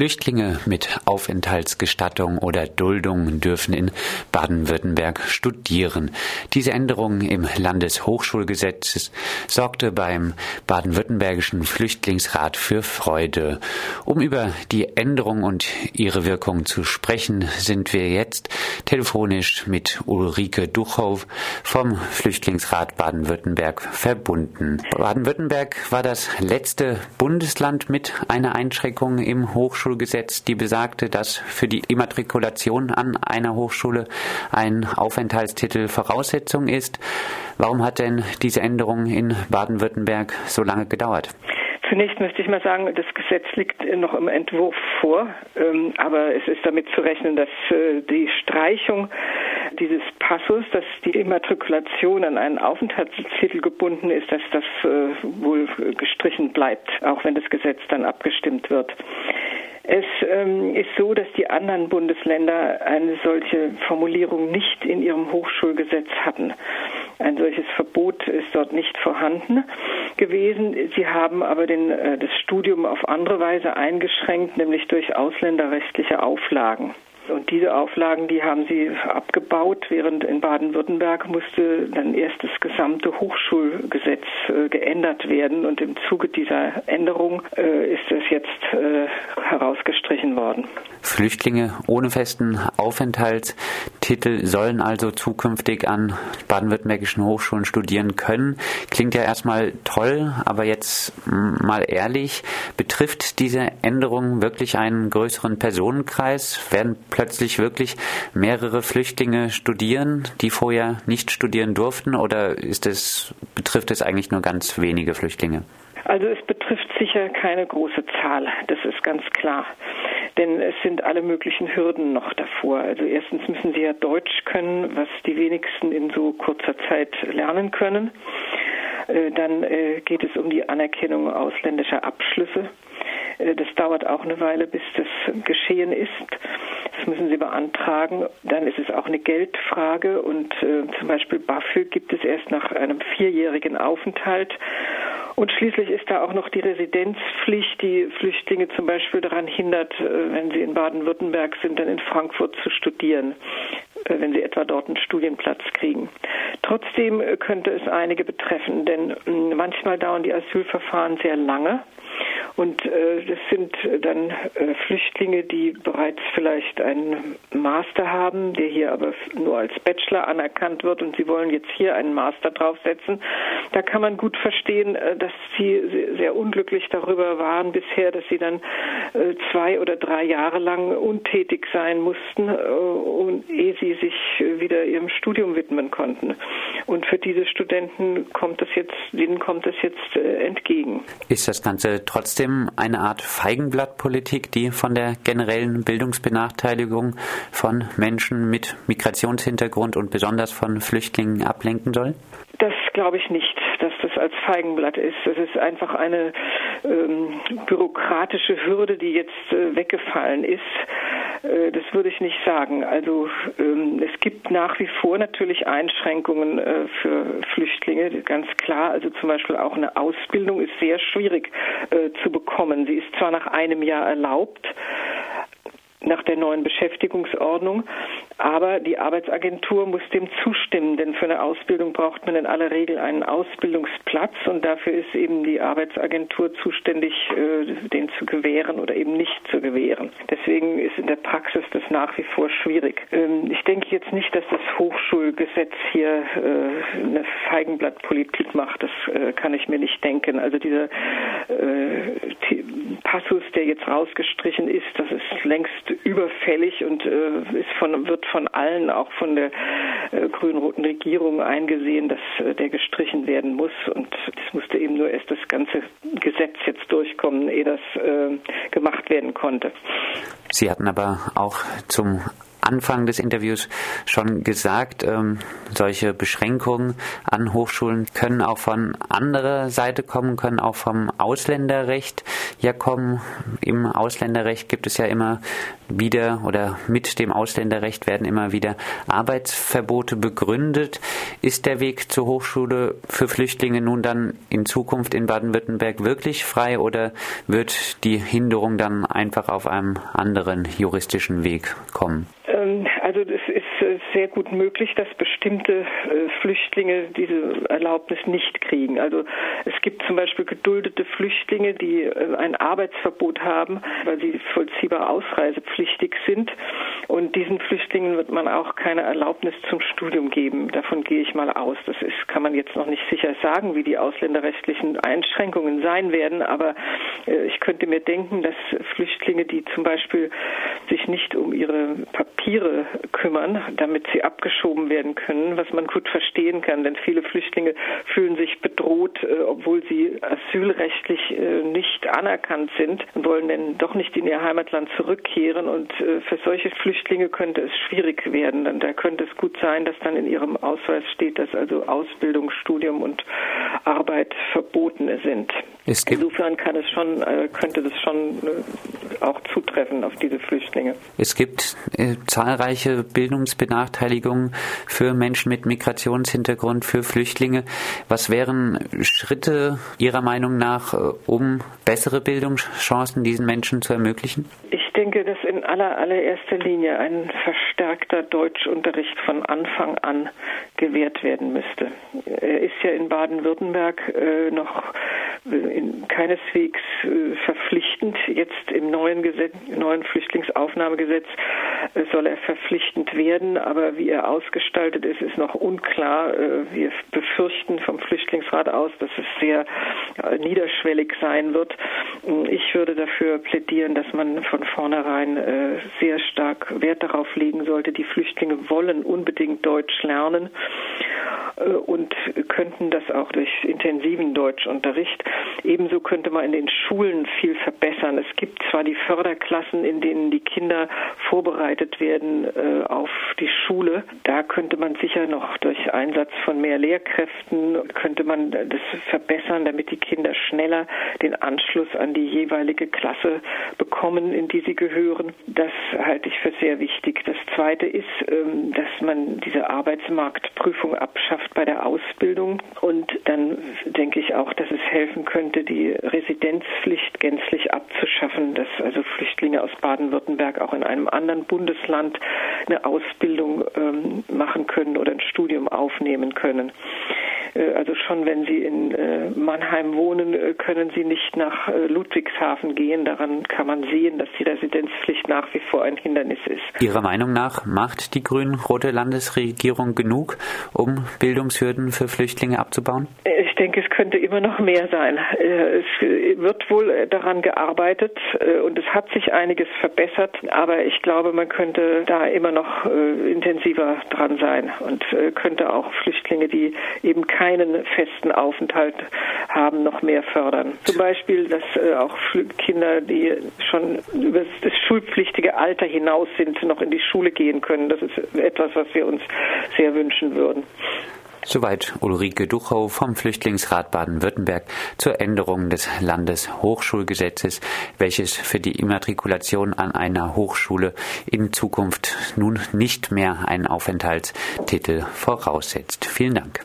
Flüchtlinge mit Aufenthaltsgestattung oder Duldung dürfen in Baden-Württemberg studieren. Diese Änderung im Landeshochschulgesetz sorgte beim baden-württembergischen Flüchtlingsrat für Freude. Um über die Änderung und ihre Wirkung zu sprechen, sind wir jetzt telefonisch mit Ulrike Duchow vom Flüchtlingsrat Baden-Württemberg verbunden. Baden-Württemberg war das letzte Bundesland mit einer Einschränkung im Hochschulgesetz Hochschulgesetz, die besagte, dass für die Immatrikulation an einer Hochschule ein Aufenthaltstitel Voraussetzung ist. Warum hat denn diese Änderung in Baden-Württemberg so lange gedauert? Zunächst möchte ich mal sagen, das Gesetz liegt noch im Entwurf vor, ähm, aber es ist damit zu rechnen, dass äh, die Streichung dieses Passus, dass die Immatrikulation an einen Aufenthaltstitel gebunden ist, dass das äh, wohl gestrichen bleibt, auch wenn das Gesetz dann abgestimmt wird. Es ähm, ist so, dass die anderen Bundesländer eine solche Formulierung nicht in ihrem Hochschulgesetz hatten. Ein solches Verbot ist dort nicht vorhanden gewesen. Sie haben aber den, äh, das Studium auf andere Weise eingeschränkt, nämlich durch ausländerrechtliche Auflagen. Und diese Auflagen, die haben sie abgebaut, während in Baden-Württemberg musste dann erst das gesamte Hochschulgesetz äh, geändert werden. Und im Zuge dieser Änderung äh, ist es jetzt äh, herausgestrichen worden. Flüchtlinge ohne festen Aufenthaltstitel sollen also zukünftig an baden-württembergischen Hochschulen studieren können. Klingt ja erstmal toll, aber jetzt mal ehrlich, betrifft diese Änderung wirklich einen größeren Personenkreis? Werden plötzlich wirklich mehrere Flüchtlinge studieren, die vorher nicht studieren durften, oder ist es, betrifft es eigentlich nur ganz wenige Flüchtlinge? Also es betrifft sicher keine große Zahl, das ist ganz klar. Denn es sind alle möglichen Hürden noch davor. Also erstens müssen sie ja Deutsch können, was die wenigsten in so kurzer Zeit lernen können. Äh, dann äh, geht es um die Anerkennung ausländischer Abschlüsse. Äh, das dauert auch eine Weile, bis das geschehen ist. Das müssen Sie beantragen. Dann ist es auch eine Geldfrage und äh, zum Beispiel BAföG gibt es erst nach einem vierjährigen Aufenthalt. Und schließlich ist da auch noch die Residenzpflicht, die Flüchtlinge zum Beispiel daran hindert, äh, wenn sie in Baden-Württemberg sind, dann in Frankfurt zu studieren, äh, wenn sie etwa dort einen Studienplatz kriegen. Trotzdem äh, könnte es einige betreffen, denn manchmal dauern die Asylverfahren sehr lange. Und äh, das sind dann äh, Flüchtlinge, die bereits vielleicht einen Master haben, der hier aber nur als Bachelor anerkannt wird und sie wollen jetzt hier einen Master draufsetzen. Da kann man gut verstehen, äh, dass sie sehr unglücklich darüber waren bisher, dass sie dann äh, zwei oder drei Jahre lang untätig sein mussten, äh, und, ehe sie sich wieder ihrem Studium widmen konnten. Und für diese Studenten kommt das jetzt, denen kommt das jetzt äh, entgegen. Ist das Ganze trotzdem eine Art Feigenblattpolitik, die von der generellen Bildungsbenachteiligung von Menschen mit Migrationshintergrund und besonders von Flüchtlingen ablenken soll? Das glaube ich nicht, dass das als Feigenblatt ist. Das ist einfach eine ähm, bürokratische Hürde, die jetzt äh, weggefallen ist. Äh, das würde ich nicht sagen. Also ähm, es gibt nach wie vor natürlich Einschränkungen äh, für Flüchtlinge, ganz klar. Also zum Beispiel auch eine Ausbildung ist sehr schwierig äh, zu bekommen. Sie ist zwar nach einem Jahr erlaubt, nach der neuen Beschäftigungsordnung. Aber die Arbeitsagentur muss dem zustimmen, denn für eine Ausbildung braucht man in aller Regel einen Ausbildungsplatz und dafür ist eben die Arbeitsagentur zuständig, äh, den zu gewähren oder eben nicht zu gewähren. Deswegen ist in der Praxis das nach wie vor schwierig. Ähm, ich denke jetzt nicht, dass das Hochschulgesetz hier äh, eine Feigenblattpolitik macht. Das äh, kann ich mir nicht denken. Also dieser Passus, der jetzt rausgestrichen ist, das ist längst überfällig und ist von, wird von allen, auch von der äh, grün-roten Regierung eingesehen, dass äh, der gestrichen werden muss. Und es musste eben nur erst das ganze Gesetz jetzt durchkommen, ehe das äh, gemacht werden konnte. Sie hatten aber auch zum Anfang des Interviews schon gesagt, ähm, solche Beschränkungen an Hochschulen können auch von anderer Seite kommen, können auch vom Ausländerrecht ja kommen. Im Ausländerrecht gibt es ja immer wieder oder mit dem Ausländerrecht werden immer wieder Arbeitsverbote begründet. Ist der Weg zur Hochschule für Flüchtlinge nun dann in Zukunft in Baden-Württemberg wirklich frei oder wird die Hinderung dann einfach auf einem anderen juristischen Weg kommen? Ähm, also es ist äh, sehr gut möglich, dass bestimmte äh, Flüchtlinge diese Erlaubnis nicht kriegen. Also es gibt zum Beispiel geduldete Flüchtlinge, die äh, ein Arbeitsverbot haben, weil sie vollziehbar ausreisepflichtig sind. Und diesen Flüchtlingen wird man auch keine Erlaubnis zum Studium geben. Davon gehe ich mal aus. Das ist, kann man jetzt noch nicht sicher sagen, wie die ausländerrechtlichen Einschränkungen sein werden. Aber ich könnte mir denken, dass Flüchtlinge, die zum Beispiel sich nicht um ihre Papiere kümmern, damit sie abgeschoben werden können, was man gut verstehen kann, denn viele Flüchtlinge fühlen sich bedroht, obwohl sie asylrechtlich äh, nicht anerkannt sind und wollen dann doch nicht in ihr Heimatland zurückkehren und äh, für solche Flüchtlinge könnte es schwierig werden. Und da könnte es gut sein, dass dann in ihrem Ausweis steht, dass also Ausbildung, Studium und Arbeit verboten sind. Insofern kann es schon, könnte das schon auch zutreffen auf diese Flüchtlinge. Es gibt äh, zahlreiche Bildungsbenachteiligungen für Menschen mit Migrationshintergrund, für Flüchtlinge. Was wären Schritte Ihrer Meinung nach, äh, um bessere Bildungschancen diesen Menschen zu ermöglichen? Ich denke, dass in aller allererster Linie ein verstärkter Deutschunterricht von Anfang an gewährt werden müsste. Er ist ja in Baden-Württemberg äh, noch in, keineswegs äh, verpflichtend. Jetzt im neuen, Gesetz, neuen Flüchtlingsaufnahmegesetz äh, soll er verpflichtend werden, aber wie er ausgestaltet ist, ist noch unklar. Äh, wir befürchten vom Flüchtlingsrat aus, dass es sehr äh, niederschwellig sein wird. Ich würde dafür plädieren, dass man von vornherein äh, sehr stark Wert darauf legen sollte. Die Flüchtlinge wollen unbedingt Deutsch lernen und könnten das auch durch intensiven Deutschunterricht. Ebenso könnte man in den Schulen viel verbessern. Es gibt zwar die Förderklassen, in denen die Kinder vorbereitet werden äh, auf die Schule. Da könnte man sicher noch durch Einsatz von mehr Lehrkräften könnte man das verbessern, damit die Kinder schneller den Anschluss an die jeweilige Klasse bekommen, in die sie gehören. Das halte ich für sehr wichtig. Das Zweite ist, ähm, dass man diese Arbeitsmarktprüfung abschafft bei der Ausbildung. Und dann denke ich auch, dass es helfen könnte, die Residenzpflicht gänzlich abzuschaffen, dass also Flüchtlinge aus Baden-Württemberg auch in einem anderen Bundesland eine Ausbildung ähm, machen können oder ein Studium aufnehmen können. Äh, also schon wenn Sie in äh, Mannheim wohnen, äh, können Sie nicht nach Ludwigshafen gehen. Daran kann man sehen, dass die Residenzpflicht nach wie vor ein Hindernis ist. Ihrer Meinung nach macht die grün-rote Landesregierung genug, um Bildungshürden für Flüchtlinge abzubauen? Ich denke, es könnte immer noch mehr sein. Es wird wohl daran gearbeitet und es hat sich einiges verbessert, aber ich glaube, man könnte da immer noch intensiver dran sein und könnte auch Flüchtlinge, die eben keinen festen Aufenthalt haben, noch mehr fördern. Zum Beispiel, dass äh, auch Kinder, die schon über das schulpflichtige Alter hinaus sind, noch in die Schule gehen können. Das ist etwas, was wir uns sehr wünschen würden. Soweit Ulrike Duchow vom Flüchtlingsrat Baden-Württemberg zur Änderung des Landeshochschulgesetzes, welches für die Immatrikulation an einer Hochschule in Zukunft nun nicht mehr einen Aufenthaltstitel voraussetzt. Vielen Dank.